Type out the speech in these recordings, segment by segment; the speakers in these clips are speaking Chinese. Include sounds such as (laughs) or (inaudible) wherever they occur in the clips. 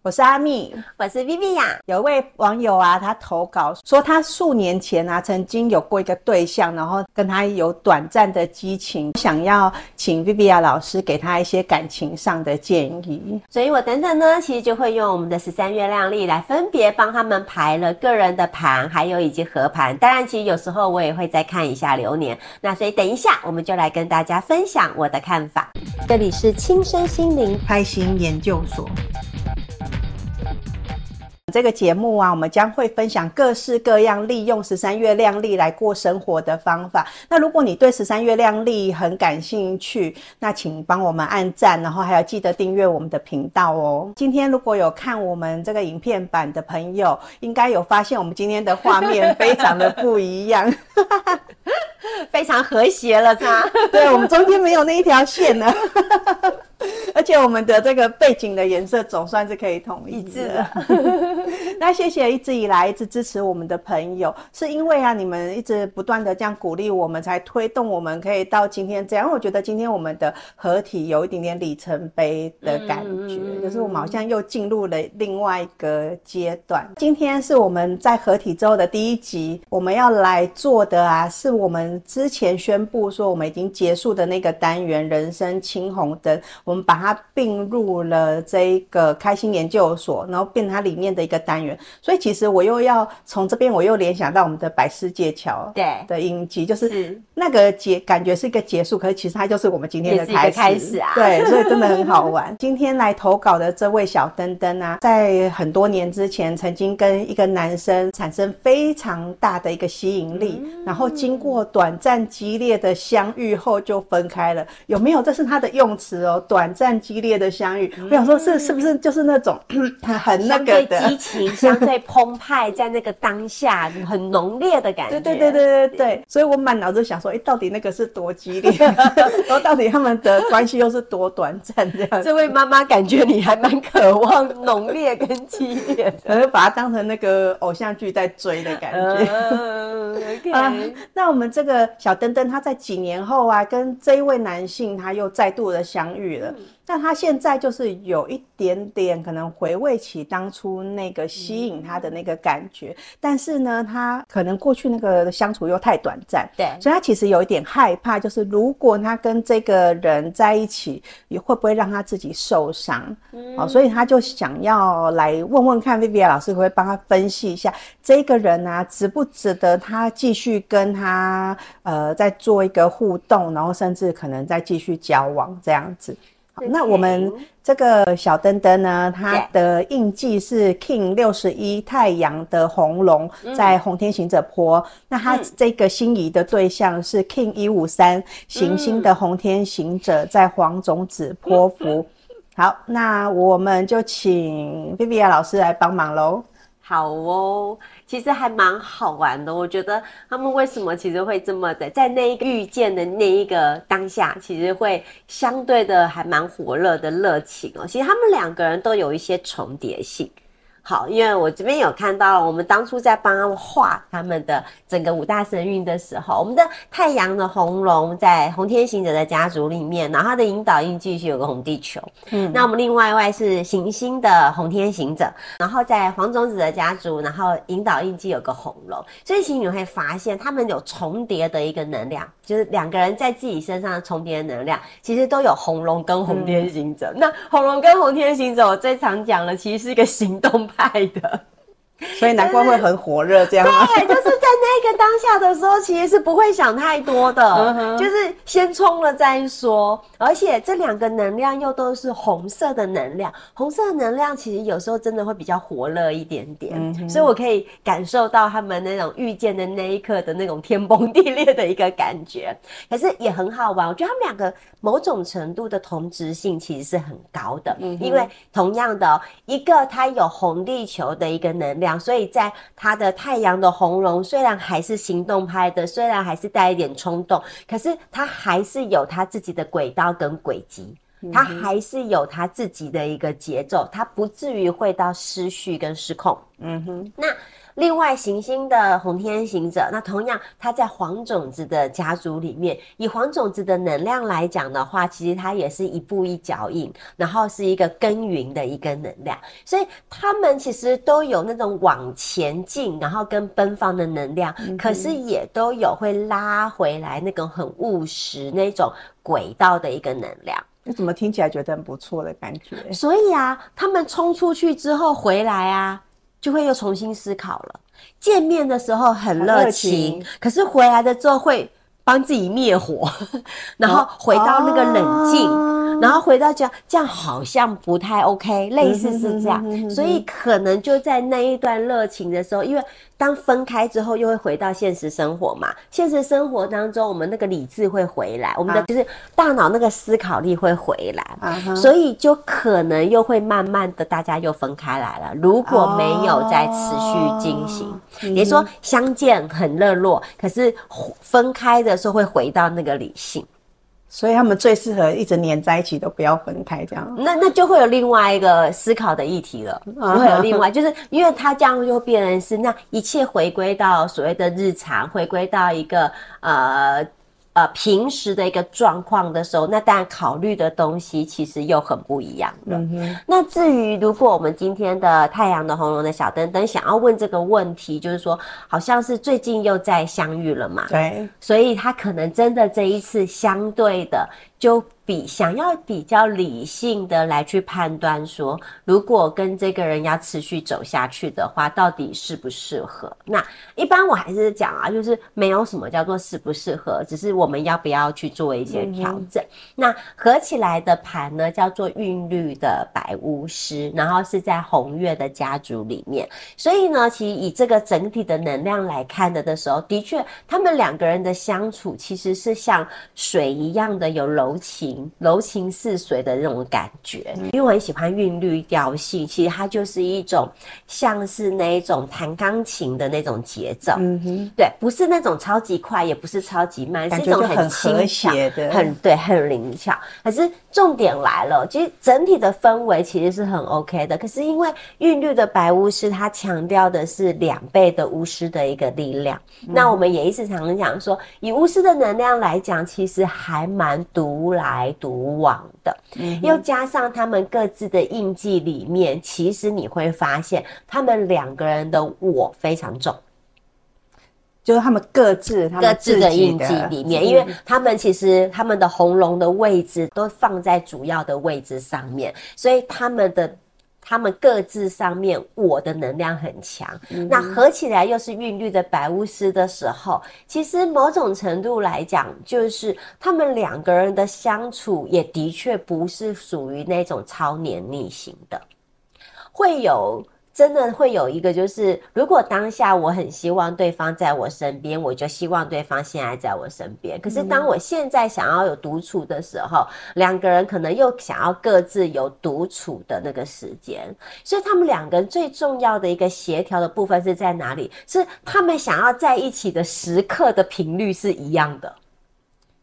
我是阿蜜，我是 Viviya。有一位网友啊，他投稿说，他数年前啊，曾经有过一个对象，然后跟他有短暂的激情，想要请 Viviya 老师给他一些感情上的建议。所以我等等呢，其实就会用我们的十三月亮历来分别帮他们排了个人的盘，还有以及合盘。当然，其实有时候我也会再看一下流年。那所以等一下，我们就来跟大家分享我的看法。这里是轻身心灵开心研究所。这个节目啊，我们将会分享各式各样利用十三月亮历来过生活的方法。那如果你对十三月亮历很感兴趣，那请帮我们按赞，然后还要记得订阅我们的频道哦。今天如果有看我们这个影片版的朋友，应该有发现我们今天的画面非常的不一样，(laughs) 非常和谐了，它。(laughs) 对，我们中间没有那一条线呢。(laughs) 而且我们的这个背景的颜色总算是可以统一致的。那谢谢一直以来一直支持我们的朋友，是因为啊你们一直不断的这样鼓励我们，才推动我们可以到今天这样。我觉得今天我们的合体有一点点里程碑的感觉，就是我们好像又进入了另外一个阶段。今天是我们在合体之后的第一集，我们要来做的啊，是我们之前宣布说我们已经结束的那个单元——人生青红灯。我们把它并入了这一个开心研究所，然后变成它里面的一个单元。所以其实我又要从这边，我又联想到我们的百世界桥对的影集，就是那个结感觉是一个结束，可是其实它就是我们今天的开始。开始啊，对，所以真的很好玩。今天来投稿的这位小灯灯啊，在很多年之前曾经跟一个男生产生非常大的一个吸引力，然后经过短暂激烈的相遇后就分开了。有没有？这是他的用词哦，短。暂激烈的相遇，我想说，是是不是就是那种 (coughs) 很那个的激情，(laughs) 相对澎湃，在那个当下很浓烈的感觉。对对对对对对，所以我满脑子想说，哎，到底那个是多激烈，然 (laughs) 后到底他们的关系又是多短暂这样。这位妈妈感觉你还蛮渴望浓烈跟激烈，而把它当成那个偶像剧在追的感觉。Uh, okay. (laughs) 啊，那我们这个个小灯灯，他在几年后啊，跟这一位男性他又再度的相遇了。但他现在就是有一点点可能回味起当初那个吸引他的那个感觉，嗯、但是呢，他可能过去那个相处又太短暂，对，所以他其实有一点害怕，就是如果他跟这个人在一起，也会不会让他自己受伤？嗯，好，所以他就想要来问问看，Viviya 老师会不会帮他分析一下这个人啊，值不值得他继续跟他呃再做一个互动，然后甚至可能再继续交往这样子。那我们这个小灯灯呢，它的印记是 King 六十一太阳的红龙在红天行者坡。嗯、那它这个心仪的对象是 King 一五三行星的红天行者在黄种子坡符。好，那我们就请 Vivian 老师来帮忙喽。好哦，其实还蛮好玩的。我觉得他们为什么其实会这么的，在那一个遇见的那一个当下，其实会相对的还蛮火热的热情哦。其实他们两个人都有一些重叠性。好，因为我这边有看到，我们当初在帮他们画他们的整个五大神韵的时候，我们的太阳的红龙在红天行者的家族里面，然后它的引导印记是有个红地球。嗯，那我们另外一位是行星的红天行者，然后在黄种子的家族，然后引导印记有个红龙，所以其实你会发现他们有重叠的一个能量，就是两个人在自己身上的重叠的能量，其实都有红龙跟红天行者。嗯、那红龙跟红天行者，我最常讲的其实是一个行动派。爱的。所以难怪会很火热这样。对，就是在那个当下的时候，其实是不会想太多的，就是先冲了再说。而且这两个能量又都是红色的能量，红色的能量其实有时候真的会比较火热一点点。所以我可以感受到他们那种遇见的那一刻的那种天崩地裂的一个感觉。可是也很好玩，我觉得他们两个某种程度的同质性其实是很高的，因为同样的一个它有红地球的一个能量。所以，在他的太阳的红龙虽然还是行动派的，虽然还是带一点冲动，可是他还是有他自己的轨道跟轨迹，他还是有他自己的一个节奏，他不至于会到失序跟失控。嗯哼，那。另外行星的红天行者，那同样它在黄种子的家族里面，以黄种子的能量来讲的话，其实它也是一步一脚印，然后是一个耕耘的一个能量，所以他们其实都有那种往前进，然后跟奔放的能量，嗯、可是也都有会拉回来那种很务实那种轨道的一个能量。你怎么听起来觉得很不错的感觉？所以啊，他们冲出去之后回来啊，就会又重新思考了。见面的时候很热情，可是回来的之后会帮自己灭火，(laughs) 然后回到那个冷静。然后回到家，这样好像不太 OK，类似是这样，所以可能就在那一段热情的时候，因为当分开之后，又会回到现实生活嘛。现实生活当中，我们那个理智会回来，我们的就是大脑那个思考力会回来，所以就可能又会慢慢的大家又分开来了。如果没有再持续进行，也就是说相见很热络，可是分开的时候会回到那个理性。所以他们最适合一直黏在一起，都不要分开，这样。那那就会有另外一个思考的议题了，就会有另外，(laughs) 就是因为他这样就会变成是，那一切回归到所谓的日常，回归到一个呃。呃，平时的一个状况的时候，那当然考虑的东西其实又很不一样了。嗯。那至于如果我们今天的太阳的红龙的小灯灯想要问这个问题，就是说，好像是最近又在相遇了嘛？对。所以他可能真的这一次相对的。就比想要比较理性的来去判断说，如果跟这个人要持续走下去的话，到底适不适合？那一般我还是讲啊，就是没有什么叫做适不适合，只是我们要不要去做一些调整。嗯、那合起来的盘呢，叫做韵律的白巫师，然后是在红月的家族里面。所以呢，其实以这个整体的能量来看的的时候，的确他们两个人的相处其实是像水一样的有柔。柔情，柔情似水的那种感觉，因为我很喜欢韵律调性，其实它就是一种像是那一种弹钢琴的那种节奏，嗯哼，对，不是那种超级快，也不是超级慢，是一种很轻巧的，很对，很灵巧。可是重点来了，其实整体的氛围其实是很 OK 的。可是因为韵律的白巫师，它强调的是两倍的巫师的一个力量。嗯、那我们也一直常常讲说，以巫师的能量来讲，其实还蛮独。独来独往的，又加上他们各自的印记里面，其实你会发现他们两个人的我非常重，就是他们各自他们各自的印记里面，因为他们其实他们的红龙的位置都放在主要的位置上面，所以他们的。他们各自上面，我的能量很强，嗯、那合起来又是韵律的白巫师的时候，其实某种程度来讲，就是他们两个人的相处也的确不是属于那种超黏腻型的，会有。真的会有一个，就是如果当下我很希望对方在我身边，我就希望对方现在在我身边。可是当我现在想要有独处的时候，两个人可能又想要各自有独处的那个时间。所以他们两个人最重要的一个协调的部分是在哪里？是他们想要在一起的时刻的频率是一样的。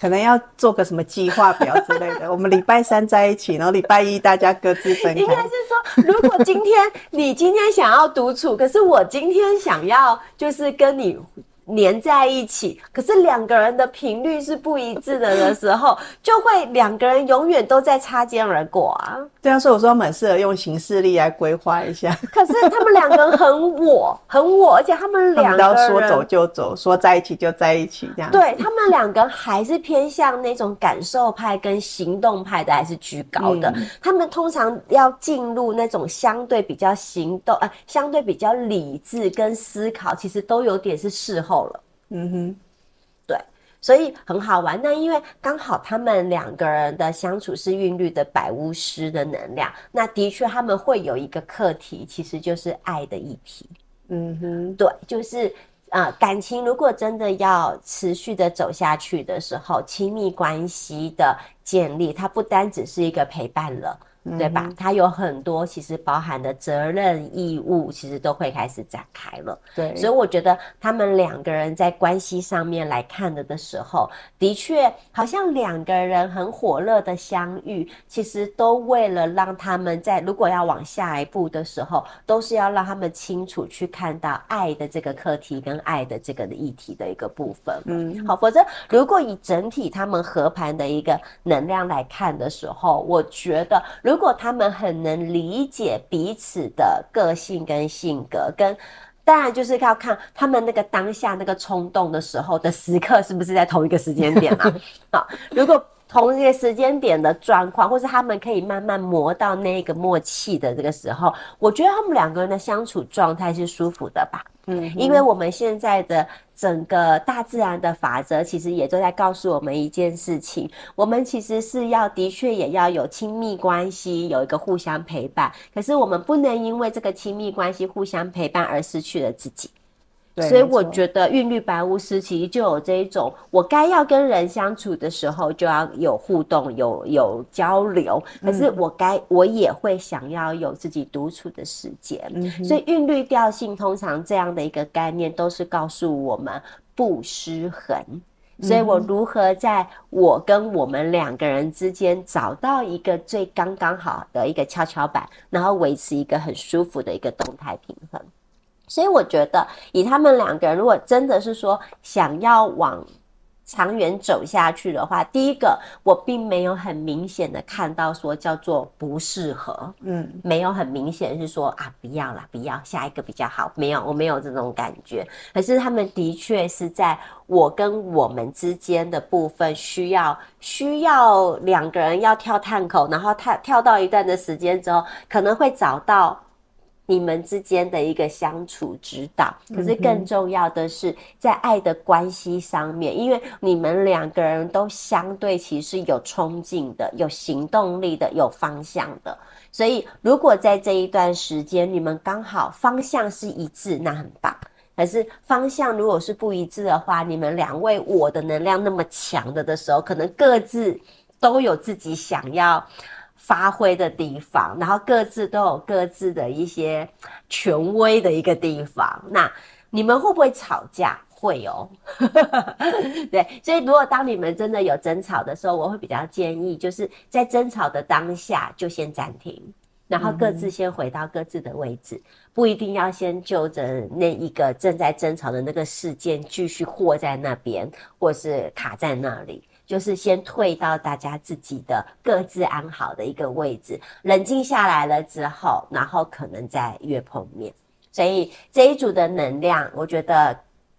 可能要做个什么计划表之类的。(laughs) 我们礼拜三在一起，然后礼拜一大家各自分开。应该是说，如果今天你今天想要独处，可是我今天想要就是跟你。黏在一起，可是两个人的频率是不一致的的时候，(laughs) 就会两个人永远都在擦肩而过啊。对啊，所以我说蛮适合用形式力来规划一下。(laughs) 可是他们两个人很我，很我，而且他们两个人说走就走，说在一起就在一起这样。对，他们两个还是偏向那种感受派跟行动派的，还是居高的。嗯、他们通常要进入那种相对比较行动，呃，相对比较理智跟思考，其实都有点是事后。嗯哼，对，所以很好玩。那因为刚好他们两个人的相处是韵律的百巫师的能量，那的确他们会有一个课题，其实就是爱的议题。嗯哼，对，就是呃，感情如果真的要持续的走下去的时候，亲密关系的建立，它不单只是一个陪伴了。对吧？它有很多其实包含的责任义务，其实都会开始展开了。对，所以我觉得他们两个人在关系上面来看的的时候，的确好像两个人很火热的相遇，其实都为了让他们在如果要往下一步的时候，都是要让他们清楚去看到爱的这个课题跟爱的这个议题的一个部分。嗯，好，否则如果以整体他们合盘的一个能量来看的时候，我觉得如如果他们很能理解彼此的个性跟性格，跟当然就是要看他们那个当下那个冲动的时候的时刻是不是在同一个时间点啊？(laughs) 好，如果同一个时间点的状况，或是他们可以慢慢磨到那个默契的这个时候，我觉得他们两个人的相处状态是舒服的吧。嗯，因为我们现在的整个大自然的法则，其实也都在告诉我们一件事情：我们其实是要的确也要有亲密关系，有一个互相陪伴。可是我们不能因为这个亲密关系互相陪伴而失去了自己。所以我觉得韵律白巫师其实就有这一种，我该要跟人相处的时候就要有互动、有有交流，可是我该我也会想要有自己独处的时间。所以韵律调性通常这样的一个概念都是告诉我们不失衡。所以我如何在我跟我们两个人之间找到一个最刚刚好的一个跷跷板，然后维持一个很舒服的一个动态平衡。所以我觉得，以他们两个人，如果真的是说想要往长远走下去的话，第一个，我并没有很明显的看到说叫做不适合，嗯，没有很明显是说啊，不要啦，不要，下一个比较好，没有，我没有这种感觉。可是他们的确是在我跟我们之间的部分，需要需要两个人要跳探口，然后跳跳到一段的时间之后，可能会找到。你们之间的一个相处指导，可是更重要的是在爱的关系上面，因为你们两个人都相对其实有冲劲的、有行动力的、有方向的，所以如果在这一段时间你们刚好方向是一致，那很棒。可是方向如果是不一致的话，你们两位我的能量那么强的的时候，可能各自都有自己想要。发挥的地方，然后各自都有各自的一些权威的一个地方。那你们会不会吵架？会哦。(laughs) 对，所以如果当你们真的有争吵的时候，我会比较建议，就是在争吵的当下就先暂停，然后各自先回到各自的位置，不一定要先就着那一个正在争吵的那个事件继续活在那边，或是卡在那里。就是先退到大家自己的各自安好的一个位置，冷静下来了之后，然后可能再约碰面。所以这一组的能量，我觉得。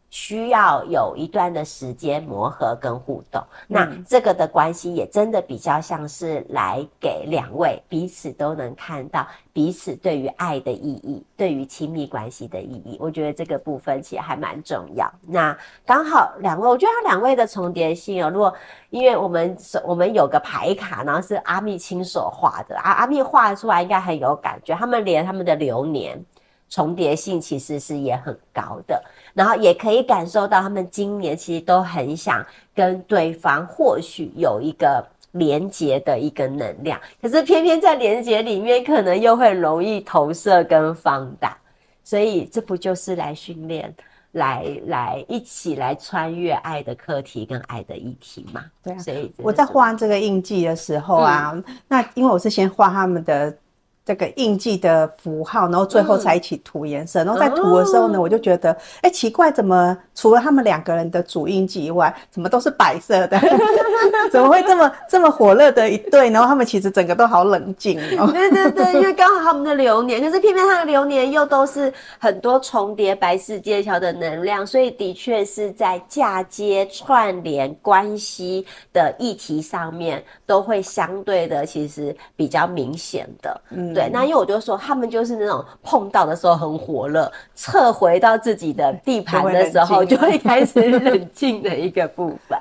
需要有一段的时间磨合跟互动，那这个的关系也真的比较像是来给两位彼此都能看到彼此对于爱的意义，对于亲密关系的意义。我觉得这个部分其实还蛮重要。那刚好两位，我觉得他两位的重叠性哦，如果因为我们我们有个牌卡，然后是阿密亲手画的啊，阿密画出来应该很有感觉。他们连他们的流年重叠性其实是也很高的。然后也可以感受到，他们今年其实都很想跟对方或许有一个连接的一个能量，可是偏偏在连接里面，可能又会容易投射跟放大，所以这不就是来训练，来来一起来穿越爱的课题跟爱的议题吗？对啊，所以我在画这个印记的时候啊，嗯、那因为我是先画他们的。这个印记的符号，然后最后才一起涂颜色。嗯、然后在涂的时候呢，哦、我就觉得，哎，奇怪，怎么除了他们两个人的主印记以外，怎么都是白色的？(laughs) 怎么会这么这么火热的一对？然后他们其实整个都好冷静哦。对对对，因为刚好他们的流年，可是偏偏他的流年又都是很多重叠白世界桥的能量，所以的确是在嫁接串联关系的议题上面，都会相对的其实比较明显的。嗯。对，那因为我就说，他们就是那种碰到的时候很火热，撤回到自己的地盘的时候，就会开始冷静的一个部分。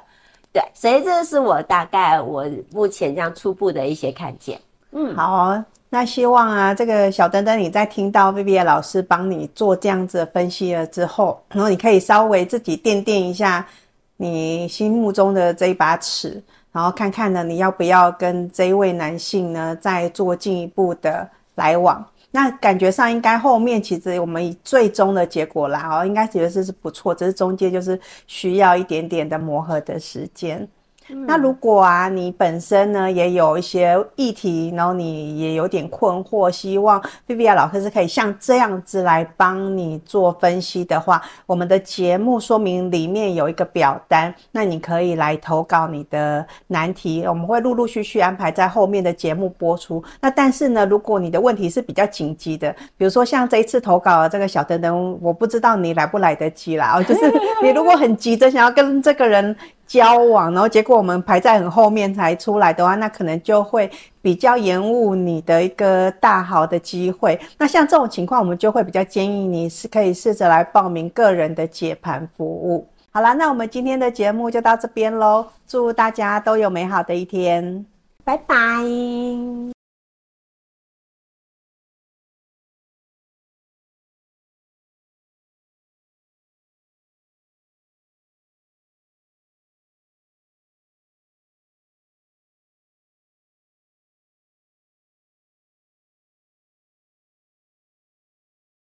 对，所以这是我大概我目前这样初步的一些看见。嗯，好哦，那希望啊，这个小灯灯你在听到 Viviya 老师帮你做这样子的分析了之后，然后你可以稍微自己掂掂一下你心目中的这一把尺。然后看看呢，你要不要跟这一位男性呢再做进一步的来往。那感觉上应该后面其实我们以最终的结果来哦，应该觉得这是不错，只是中间就是需要一点点的磨合的时间。那如果啊，你本身呢也有一些议题，然后你也有点困惑，希望 v i v i 老师是可以像这样子来帮你做分析的话，我们的节目说明里面有一个表单，那你可以来投稿你的难题，我们会陆陆续续安排在后面的节目播出。那但是呢，如果你的问题是比较紧急的，比如说像这一次投稿的这个小灯灯，我不知道你来不来得及啦，哦，就是你如果很急着想要跟这个人。交往，然后结果我们排在很后面才出来的话，那可能就会比较延误你的一个大好的机会。那像这种情况，我们就会比较建议你是可以试着来报名个人的解盘服务。好啦，那我们今天的节目就到这边喽，祝大家都有美好的一天，拜拜。